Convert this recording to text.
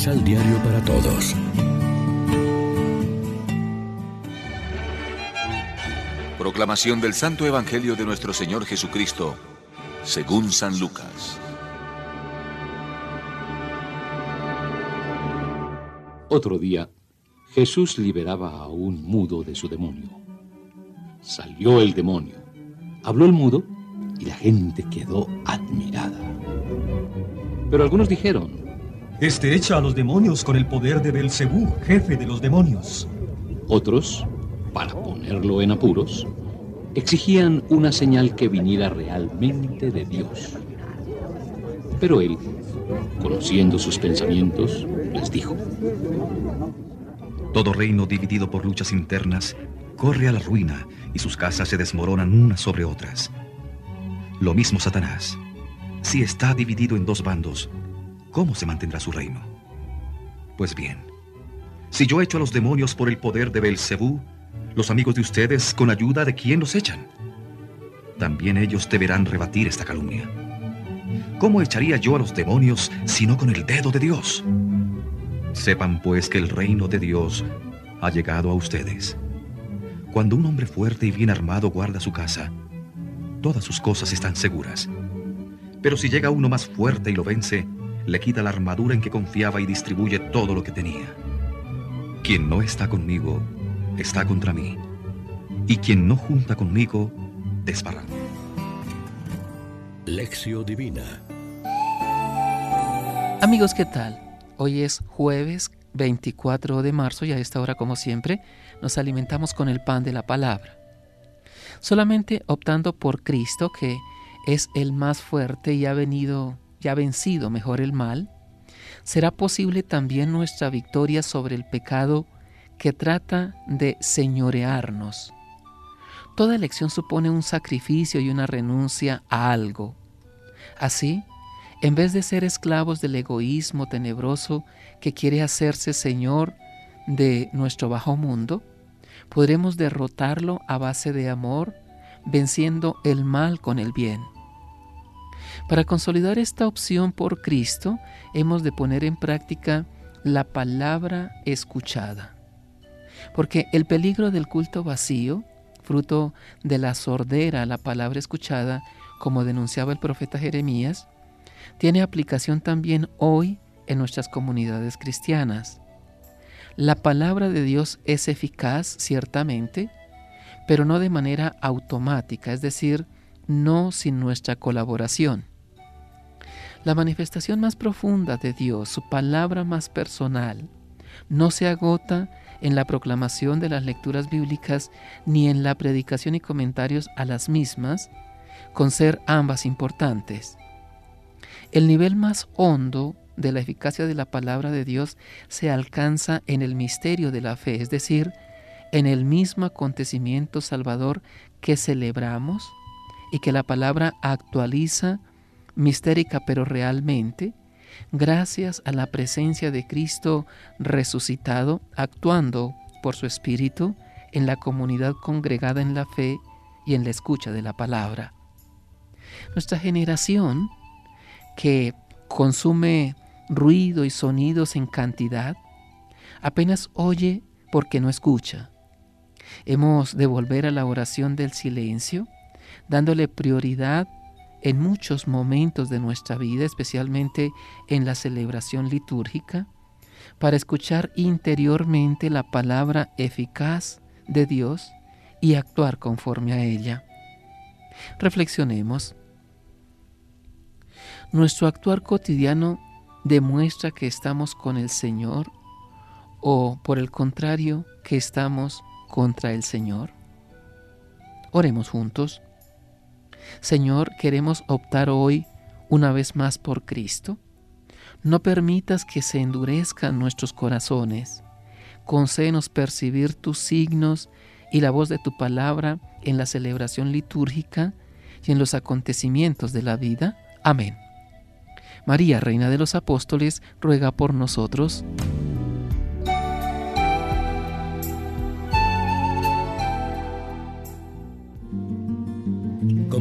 Misal Diario para Todos. Proclamación del Santo Evangelio de nuestro Señor Jesucristo, según San Lucas. Otro día, Jesús liberaba a un mudo de su demonio. Salió el demonio, habló el mudo y la gente quedó admirada. Pero algunos dijeron, Este echa a los demonios con el poder de Belcebú, jefe de los demonios. Otros, para ponerlo en apuros, exigían una señal que viniera realmente de Dios. Pero él, conociendo sus pensamientos, les dijo, Todo reino dividido por luchas internas corre a la ruina y sus casas se desmoronan unas sobre otras. Lo mismo Satanás. Si está dividido en dos bandos, ¿cómo se mantendrá su reino? Pues bien, si yo echo a los demonios por el poder de Belcebú, los amigos de ustedes, con ayuda de quién los echan? También ellos deberán rebatir esta calumnia. ¿Cómo echaría yo a los demonios si no con el dedo de Dios? Sepan pues que el reino de Dios ha llegado a ustedes. Cuando un hombre fuerte y bien armado guarda su casa, todas sus cosas están seguras. Pero si llega uno más fuerte y lo vence, le quita la armadura en que confiaba y distribuye todo lo que tenía. Quien no está conmigo, está contra mí. Y quien no junta conmigo, desbarranca. Lección Divina. Amigos, ¿qué tal? Hoy es jueves 24 de marzo y a esta hora, como siempre, nos alimentamos con el pan de la palabra. Solamente optando por Cristo, que es el más fuerte y ha venido y ha vencido mejor el mal, será posible también nuestra victoria sobre el pecado que trata de señorearnos. Toda elección supone un sacrificio y una renuncia a algo. Así, en vez de ser esclavos del egoísmo tenebroso que quiere hacerse Señor de nuestro bajo mundo, podremos derrotarlo a base de amor, venciendo el mal con el bien. Para consolidar esta opción por Cristo, hemos de poner en práctica la palabra escuchada. Porque el peligro del culto vacío, fruto de la sordera a la palabra escuchada, como denunciaba el profeta Jeremías, tiene aplicación también hoy en nuestras comunidades cristianas. La palabra de Dios es eficaz, ciertamente, pero no de manera automática, es decir, no sin nuestra colaboración. La manifestación más profunda de Dios, su palabra más personal, no se agota en la proclamación de las lecturas bíblicas ni en la predicación y comentarios a las mismas, con ser ambas importantes. El nivel más hondo de la eficacia de la palabra de Dios se alcanza en el misterio de la fe, es decir, en el mismo acontecimiento salvador que celebramos y que la palabra actualiza mistérica pero realmente, gracias a la presencia de Cristo resucitado, actuando por su Espíritu en la comunidad congregada en la fe y en la escucha de la palabra. Nuestra generación, que consume ruido y sonidos en cantidad, apenas oye porque no escucha. Hemos de volver a la oración del silencio, dándole prioridad en muchos momentos de nuestra vida, especialmente en la celebración litúrgica, para escuchar interiormente la palabra eficaz de Dios y actuar conforme a ella. Reflexionemos. ¿Nuestro actuar cotidiano demuestra que estamos con el Señor o por el contrario que estamos contra el Señor? Oremos juntos. Señor, queremos optar hoy una vez más por Cristo. No permitas que se endurezcan nuestros corazones. Concédenos percibir tus signos y la voz de tu palabra en la celebración litúrgica y en los acontecimientos de la vida. Amén. María, Reina de los Apóstoles, ruega por nosotros.